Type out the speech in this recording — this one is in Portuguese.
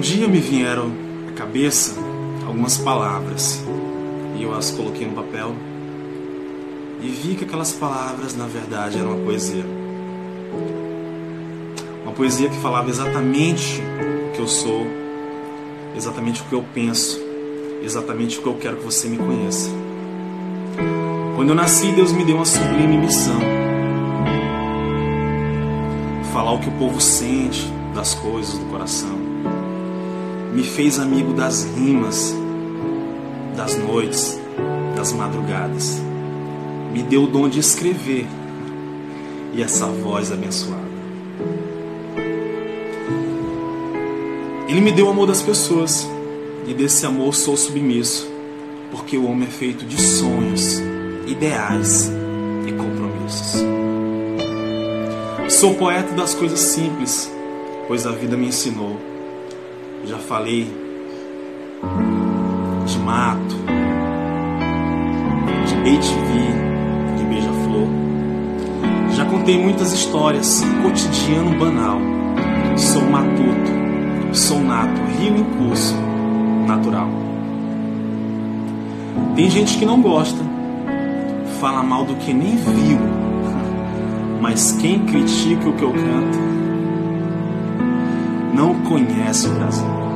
dia me vieram à cabeça algumas palavras e eu as coloquei no papel e vi que aquelas palavras na verdade eram uma poesia. Uma poesia que falava exatamente o que eu sou, exatamente o que eu penso, exatamente o que eu quero que você me conheça. Quando eu nasci, Deus me deu uma sublime missão. Falar o que o povo sente das coisas do coração. Me fez amigo das rimas, das noites, das madrugadas. Me deu o dom de escrever e essa voz abençoada. Ele me deu o amor das pessoas e desse amor sou submisso, porque o homem é feito de sonhos, ideais e compromissos. Sou poeta das coisas simples, pois a vida me ensinou. Já falei de mato, de BTV, de beija-flor. Já contei muitas histórias, cotidiano banal. Sou matuto, sou nato, rio em curso, natural. Tem gente que não gosta, fala mal do que nem viu, mas quem critica o que eu canto conhece o Brasil.